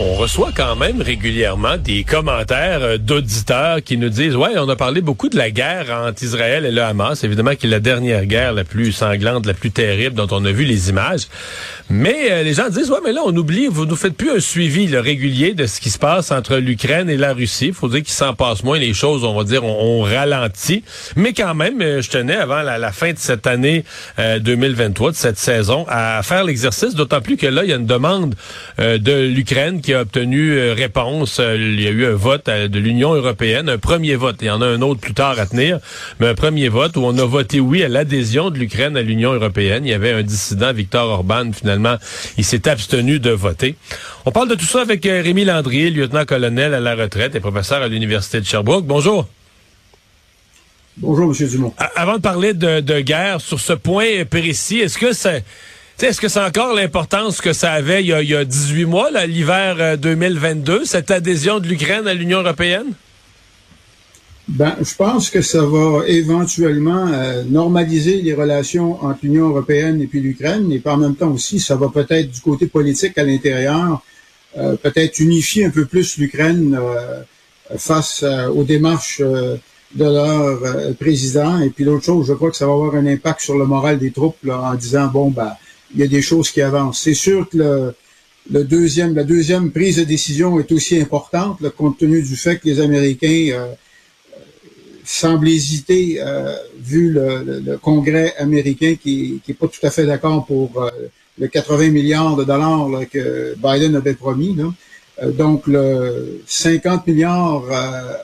On reçoit quand même régulièrement des commentaires euh, d'auditeurs qui nous disent ouais, on a parlé beaucoup de la guerre entre Israël et le Hamas, évidemment qui est la dernière guerre la plus sanglante, la plus terrible dont on a vu les images. Mais euh, les gens disent ouais, mais là on oublie, vous nous faites plus un suivi régulier de ce qui se passe entre l'Ukraine et la Russie. Faut dire qu'il s'en passe moins les choses, on va dire on, ralentit, mais quand même euh, je tenais avant la, fin de cette année 2023 de cette saison à faire l'exercice d'autant plus que là il y a une demande de l'Ukraine qui a obtenu euh, réponse. Euh, il y a eu un vote euh, de l'Union européenne, un premier vote. Il y en a un autre plus tard à tenir, mais un premier vote où on a voté oui à l'adhésion de l'Ukraine à l'Union européenne. Il y avait un dissident, Victor Orban, finalement, il s'est abstenu de voter. On parle de tout ça avec Rémi Landry, lieutenant-colonel à la retraite et professeur à l'Université de Sherbrooke. Bonjour. Bonjour, M. Dumont. Avant de parler de, de guerre, sur ce point précis, est-ce que c'est est-ce que c'est encore l'importance que ça avait il y a, 18 mois, l'hiver 2022, euh, cette adhésion de l'Ukraine à l'Union européenne? Ben, je pense que ça va éventuellement euh, normaliser les relations entre l'Union européenne et puis l'Ukraine, et par même temps aussi, ça va peut-être du côté politique à l'intérieur, euh, peut-être unifier un peu plus l'Ukraine face aux démarches de leur président. Et puis l'autre chose, je crois que ça va avoir un impact sur le moral des troupes en disant bon ben il y a des choses qui avancent. C'est sûr que le, deuxième, la deuxième prise de décision est aussi importante, compte tenu du fait que les Américains euh, semblent hésiter, euh, vu le, Congrès américain qui n'est pas tout à fait d'accord pour euh, le 80 milliards de dollars que Biden avait promis. donc, le 50 milliards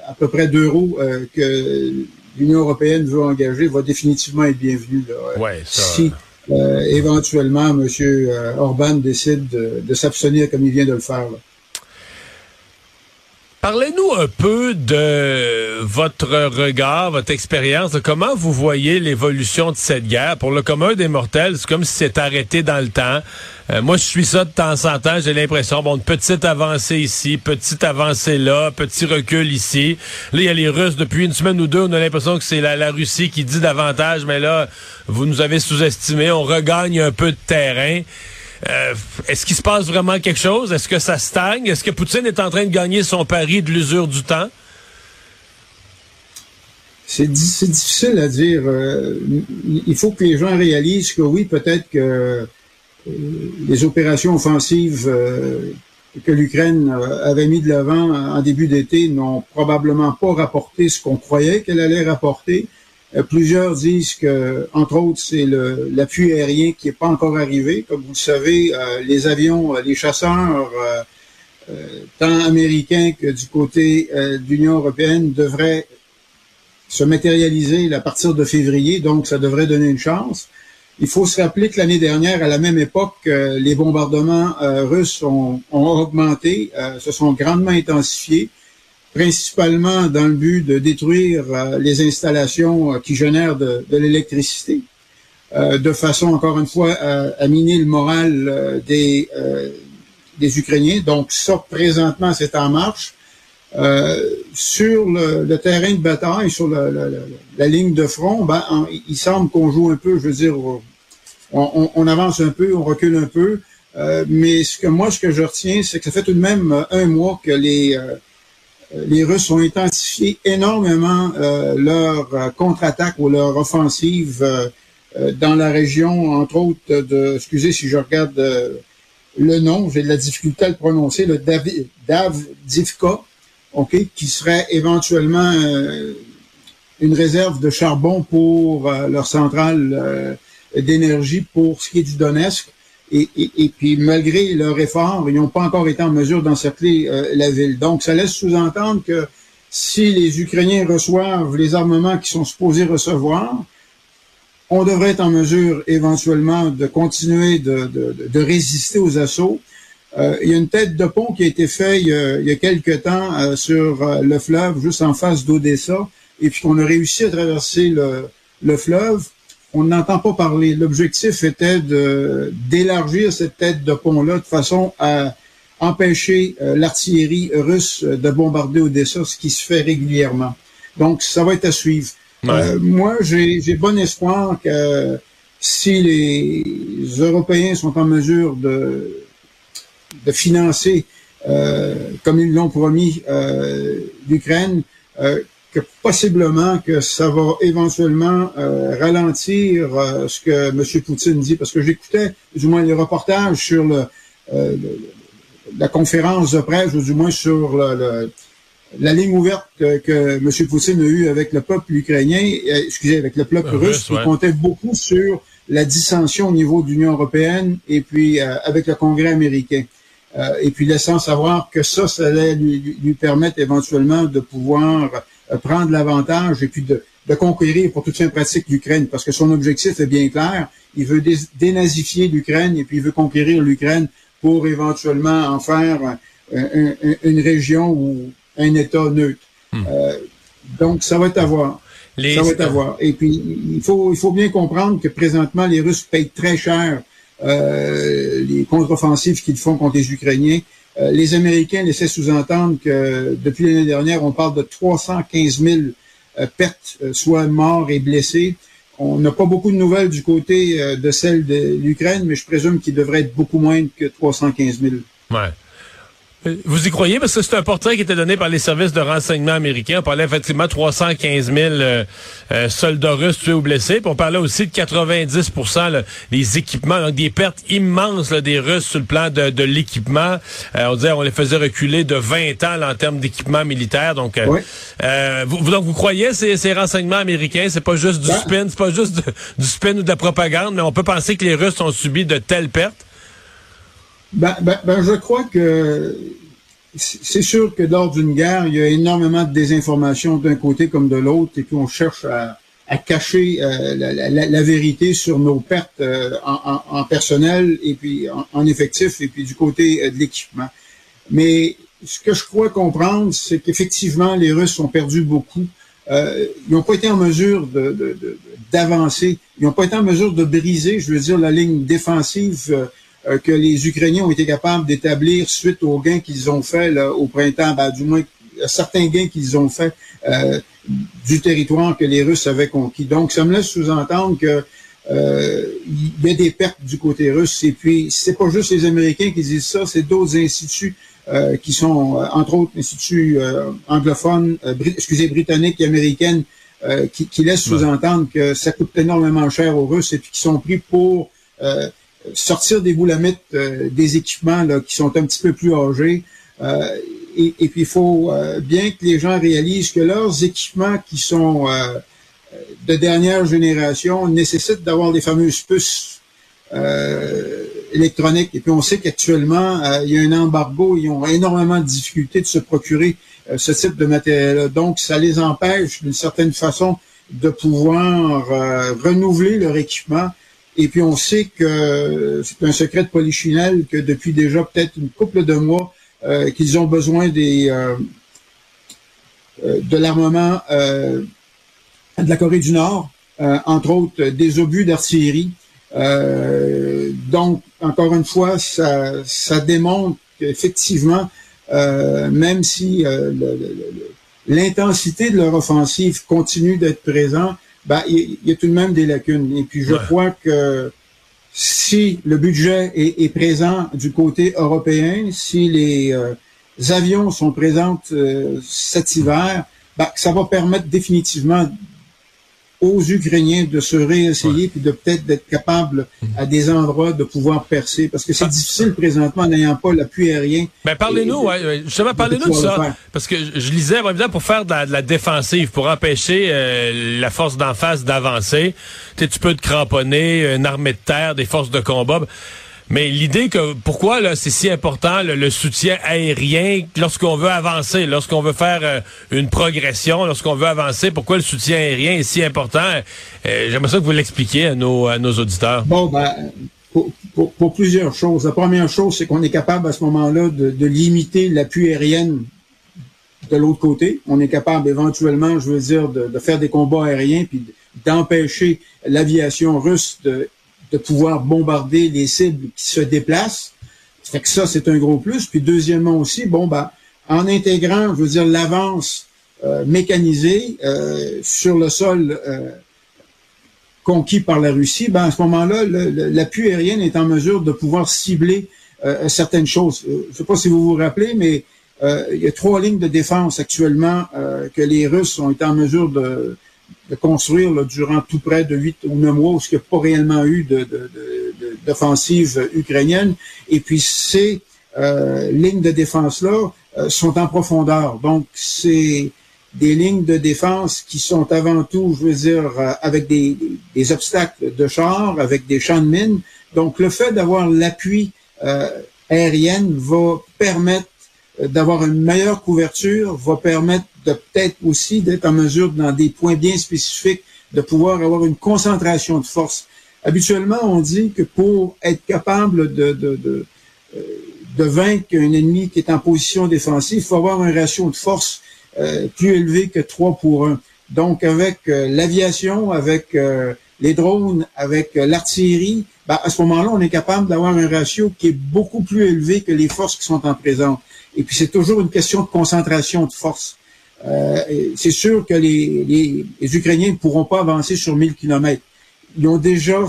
à peu près d'euros que l'Union européenne veut engager va définitivement être bienvenu. ouais, ça... Si, euh, éventuellement, M. Euh, Orban décide de, s'abstenir comme il vient de le faire. Parlez-nous un peu de votre regard, votre expérience, de comment vous voyez l'évolution de cette guerre. Pour le commun des mortels, c'est comme si c'était arrêté dans le temps. Euh, moi, je suis ça de temps en temps. J'ai l'impression, bon, une petite avancée ici, petite avancée là, petit recul ici. Là, il y a les Russes. Depuis une semaine ou deux, on a l'impression que c'est la, la, Russie qui dit davantage, mais là, vous nous avez sous-estimé. On regagne un peu de terrain. Euh, est-ce qu'il se passe vraiment quelque chose? Est-ce que ça stagne? Est-ce que Poutine est en train de gagner son pari de l'usure du temps? C'est difficile à dire. Euh, il faut que les gens réalisent que oui, peut-être que euh, les opérations offensives que l'Ukraine avait mis de l'avant en début d'été n'ont probablement pas rapporté ce qu'on croyait qu'elle allait rapporter. Euh, plusieurs disent que, entre autres, c'est l'appui aérien qui n'est pas encore arrivé. Comme vous le savez, euh, les avions, euh, les chasseurs, tant américains que du côté de l'Union européenne, devraient se matérialiser à partir de février, donc ça devrait donner une chance. Il faut se rappeler que l'année dernière, à la même époque, les bombardements russes ont, ont augmenté, se sont grandement intensifiés principalement dans le but de détruire euh, les installations euh, qui génèrent de, l'électricité, euh, de façon, encore une fois, à, miner le moral des, des Ukrainiens. Donc ça, présentement, c'est en marche. sur le, terrain de bataille, sur la ligne de front, ben, il semble qu'on joue un peu, je veux dire, on, on, avance un peu, on recule un peu, mais ce que moi, ce que je retiens, c'est que ça fait tout de même un mois que les euh, les Russes ont intensifié énormément euh, leur euh, contre-attaque ou leur offensive dans la région, entre autres de, excusez si je regarde le nom, j'ai de la difficulté à le prononcer, le Davdivka, ok, qui serait éventuellement une réserve de charbon pour leur centrale d'énergie pour ce qui est du Donetsk. Et, et, et, puis, malgré leur effort, ils n'ont pas encore été en mesure d'encercler euh, la ville. Donc, ça laisse sous-entendre que si les Ukrainiens reçoivent les armements qu'ils sont supposés recevoir, on devrait être en mesure éventuellement de continuer de, de, de résister aux assauts. Euh, il y a une tête de pont qui a été faite il, y a quelque temps euh, sur le fleuve, juste en face d'Odessa, et puis qu'on a réussi à traverser le, le fleuve on n'entend pas parler. L'objectif était de d'élargir cette tête de pont-là de façon à empêcher euh, l'artillerie russe de bombarder Odessa, ce qui se fait régulièrement. Donc, ça va être à suivre. Euh, moi, j'ai bon espoir que si les Européens sont en mesure de, de financer, euh, comme ils l'ont promis, l'Ukraine, que possiblement que ça va éventuellement euh, ralentir euh, ce que M. Poutine dit, parce que j'écoutais du moins les reportages sur le, euh, la conférence de presse, ou du moins sur le, la ligne ouverte que, M. Poutine a eue avec le peuple ukrainien, excusez, avec le peuple russe, qui comptait beaucoup sur la dissension au niveau de l'Union européenne et puis avec le Congrès américain. et puis laissant savoir que ça, ça allait lui, lui permettre éventuellement de pouvoir euh, prendre l'avantage et puis de, de, conquérir pour toute fin pratique l'Ukraine, parce que son objectif est bien clair. Il veut dénazifier l'Ukraine et puis il veut conquérir l'Ukraine pour éventuellement en faire une région ou un État neutre. Hmm. Euh, donc, ça va être à voir. Ça va être à voir. Et puis, il faut, il faut bien comprendre que présentement, les Russes payent très cher euh, les contre-offensives qu'ils font contre les Ukrainiens. Euh, les Américains laissaient sous-entendre que depuis l'année dernière, on parle de 315 000 euh, pertes, euh, soit morts et blessés. On n'a pas beaucoup de nouvelles du côté de celle de l'Ukraine, mais je présume qu'il devrait être beaucoup moins que 315 000. Ouais. Vous y croyez? Parce que c'est un portrait qui était donné par les services de renseignement américains. On parlait effectivement de 315 000 euh, euh, soldats russes tués ou blessés. Puis on parlait aussi de 90% des équipements, donc des pertes immenses des Russes sur le plan de, l'équipement. Euh, on disait on les faisait reculer de 20 ans en termes d'équipement militaire. Donc, vous, donc vous croyez ces, ces renseignements américains? C'est pas juste du ben spin, c'est pas juste du spin ou de la propagande, mais on peut penser que les Russes ont subi de telles pertes? Ben, ben, ben, je crois que c'est sûr que lors d'une guerre, il y a énormément de désinformation d'un côté comme de l'autre, et puis on cherche à, cacher euh, la, vérité sur nos pertes euh, en, personnel et puis en, en, effectif et puis du côté euh, de l'équipement. Mais ce que je crois comprendre, c'est qu'effectivement, les Russes ont perdu beaucoup. ils n'ont pas été en mesure d'avancer. Ils n'ont pas été en mesure de briser, je veux dire, la ligne défensive que les Ukrainiens ont été capables d'établir suite aux gains qu'ils ont fait là, au printemps, ben, du moins certains gains qu'ils ont fait euh, du territoire que les Russes avaient conquis. Donc, ça me laisse sous-entendre que euh, il y a des pertes du côté russe. Et puis, c'est pas juste les Américains qui disent ça, c'est d'autres instituts euh, qui sont, euh, entre autres, instituts anglophones, excusez, britanniques et américaines, qui, qui, laissent sous-entendre que ça coûte énormément cher aux Russes et puis qui sont pris pour sortir des boulamites euh, des équipements là, qui sont un petit peu plus âgés. Euh, et, et, puis, il faut euh, bien que les gens réalisent que leurs équipements qui sont de dernière génération nécessitent d'avoir les fameuses puces électroniques. Et puis, on sait qu'actuellement, il y a un embargo. Ils ont énormément de difficultés de se procurer ce type de matériel. Donc, ça les empêche d'une certaine façon de pouvoir renouveler leur équipement et puis on sait que c'est un secret de polichinelle que depuis déjà peut-être une couple de mois, euh, qu'ils ont besoin des euh, euh, de l'armement de la Corée du Nord, entre autres des obus d'artillerie. donc, encore une fois, ça, ça démontre qu'effectivement, même si l'intensité de leur offensive continue d'être présente, ben, il y, a tout de même des lacunes. Et puis, je crois que si le budget est, présent du côté européen, si les euh, avions sont présents euh, cet hiver, ben, ça va permettre définitivement aux Ukrainiens de se réessayer puis de peut-être d'être capables à des endroits de pouvoir percer parce que c'est ah. difficile présentement n'ayant pas l'appui aérien. Ben parlez-nous, ouais, justement parlez-nous de, ça parce que je lisais pour faire de la, défensive, pour empêcher euh, la force d'en face d'avancer, tu peux te cramponner une armée de terre, des forces de combat. Mais l'idée que pourquoi là c'est si important le, soutien aérien lorsqu'on veut avancer, lorsqu'on veut faire euh, une progression, lorsqu'on veut avancer, pourquoi le soutien aérien est si important? Euh, J'aimerais ça que vous l'expliquiez à nos à nos auditeurs. Bon ben pour, pour, plusieurs choses. La première chose, c'est qu'on est capable à ce moment-là de, de limiter l'appui aérien de l'autre côté. On est capable éventuellement, je veux dire, de, de, faire des combats aériens puis d'empêcher l'aviation russe de, de pouvoir bombarder les cibles qui se déplacent. Ça fait que ça, c'est un gros plus. Puis deuxièmement aussi, bon, ben, en intégrant, je veux dire, l'avance euh, mécanisée euh, sur le sol euh, conquis par la Russie, ben, à ce moment-là, l'appui aérien est en mesure de pouvoir cibler certaines choses. je ne sais pas si vous vous rappelez, mais il y a trois lignes de défense actuellement que les Russes ont été en mesure de, de construire là, durant tout près de huit ou neuf mois où il n'y a pas réellement eu d'offensive de, de, ukrainienne. Et puis ces euh, lignes de défense-là euh, sont en profondeur. Donc, c'est des lignes de défense qui sont avant tout, je veux dire, euh, avec des, des, obstacles de char, avec des champs de mines. Donc, le fait d'avoir l'appui euh, aérien va permettre d'avoir une meilleure couverture, va permettre de peut-être aussi d'être en mesure, dans des points bien spécifiques, de pouvoir avoir une concentration de force. Habituellement, on dit que pour être capable de, de, de, euh, de vaincre un ennemi qui est en position défensive, il faut avoir un ratio de force euh, plus élevé que 3 pour 1. Donc, avec euh, l'aviation, avec les drones, avec l'artillerie, ben, à ce moment-là, on est capable d'avoir un ratio qui est beaucoup plus élevé que les forces qui sont en présence. Et puis, c'est toujours une question de concentration de force. Euh, c'est sûr que les, les, les, Ukrainiens ne pourront pas avancer sur 1000 kilomètres. Ils ont déjà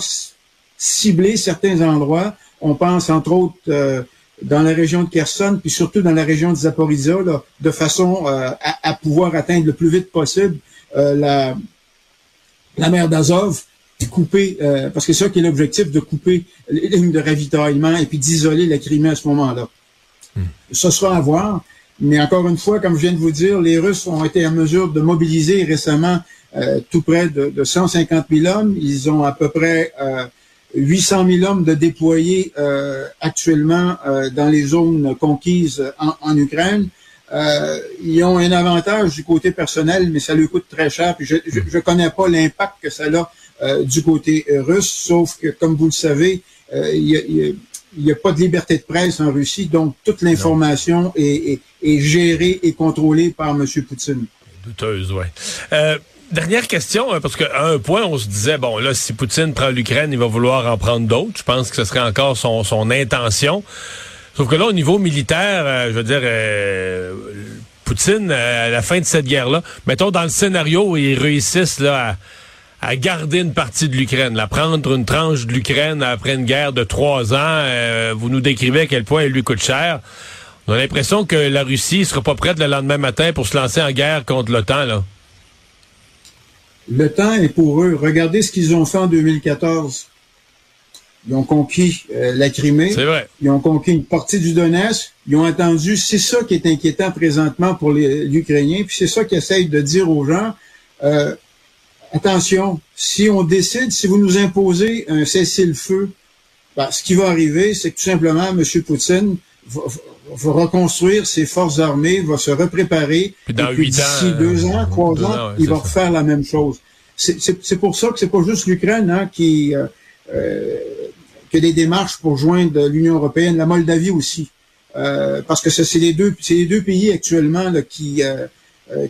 ciblé certains endroits. On pense entre autres euh, dans la région de Kherson, puis surtout dans la région de Zaporizhia, de façon euh, à, à, pouvoir atteindre le plus vite possible euh, la, la mer d'Azov, couper, parce que c'est ça qui est l'objectif, de couper les lignes de ravitaillement et puis d'isoler la Crimée à ce moment-là. Hmm. Ce sera à voir. Mais encore une fois, comme je viens de vous dire, les Russes ont été en mesure de mobiliser récemment euh, tout près de, de, 150 000 hommes. Ils ont à peu près euh, 800 000 hommes de déployés euh, actuellement euh, dans les zones conquises en, en Ukraine. Euh, ils ont un avantage du côté personnel, mais ça lui coûte très cher. Puis je ne connais pas l'impact que ça a du côté russe, sauf que, comme vous le savez, il y a, y a il n'y a pas de liberté de presse en Russie, donc toute l'information est, gérée et contrôlée par M. Poutine. Douteuse, oui. Euh, dernière question, hein, parce qu'à un point, on se disait, bon, là, si Poutine prend l'Ukraine, il va vouloir en prendre d'autres. Je pense que ce serait encore son, intention. Sauf que là, au niveau militaire, euh, je veux dire, euh, Poutine, à la fin de cette guerre-là, mettons dans le scénario où ils réussissent là, à à garder une partie de l'Ukraine, à prendre une tranche de l'Ukraine après une guerre de trois ans. Euh, vous nous décrivez à quel point elle lui coûte cher. On a l'impression que la Russie sera pas prête le lendemain matin pour se lancer en guerre contre l'OTAN. Là. Le temps est pour eux. Regardez ce qu'ils ont fait en 2014. Ils ont conquis euh, la Crimée. C'est vrai. Ils ont conquis une partie du Donetsk. Ils ont attendu. C'est ça qui est inquiétant présentement pour les Ukrainiens. Puis c'est ça qu'ils essayent de dire aux gens. Euh, attention, si on décide, si vous nous imposez un cessez-le-feu, ben, ce qui va arriver, c'est que tout simplement, M. Poutine va, reconstruire ses forces armées, va se repréparer. Puis dans d'ici deux ans, trois ans, il va refaire la même chose. C'est pour ça que c'est pas juste l'Ukraine hein, qui, euh, euh, a des démarches pour joindre l'Union européenne, la Moldavie aussi. Euh, parce que c'est les deux, c'est les deux pays actuellement là, qui euh, euh,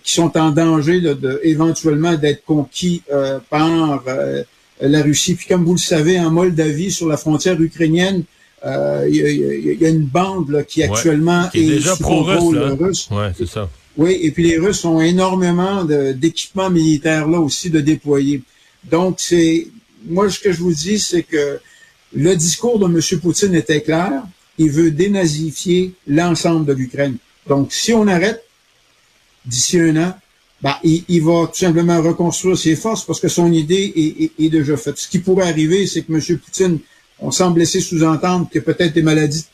qui sont en danger de, éventuellement d'être conquis euh, par euh, la Russie. Puis comme vous le savez, en Moldavie, sur la frontière ukrainienne, il y, a une bande qui actuellement est, déjà pro-russe. Ouais, c'est ça. Oui, et puis les Russes ont énormément d'équipements militaires là aussi de déployer. Donc c'est moi ce que je vous dis, c'est que le discours de M. Poutine était clair. Il veut dénazifier l'ensemble de l'Ukraine. Donc si on arrête d'ici un an, ben, il, va tout simplement reconstruire ses forces parce que son idée est, déjà faite. Ce qui pourrait arriver, c'est que M. Poutine, on semble laisser sous-entendre que peut-être des maladies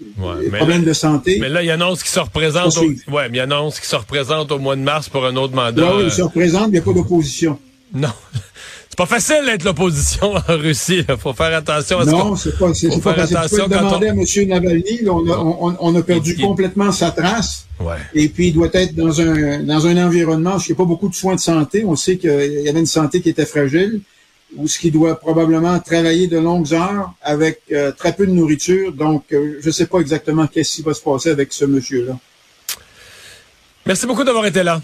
des problèmes de santé. Mais là, il annonce qu'il se représente. Au, ouais, mais il annonce qu'il se représente au mois de mars pour un autre mandat. oui, il se représente, il n'y a pas d'opposition. Non. Pas facile d'être l'opposition en Russie. Il faut faire attention à ce Non, c'est pas, c'est pas facile. Attention tu demander à M. Navalny, on a, on, on a perdu complètement sa trace. Ouais. Et puis, il doit être dans un, dans un environnement où il n'y a pas beaucoup de soins de santé. On sait qu'il y avait une santé qui était fragile, où ce qui doit probablement travailler de longues heures avec euh, très peu de nourriture. Donc, euh, je ne sais pas exactement qu'est-ce qui va se passer avec ce monsieur-là. Merci beaucoup d'avoir été là.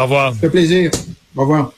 Au revoir. Ça fait plaisir. Au revoir.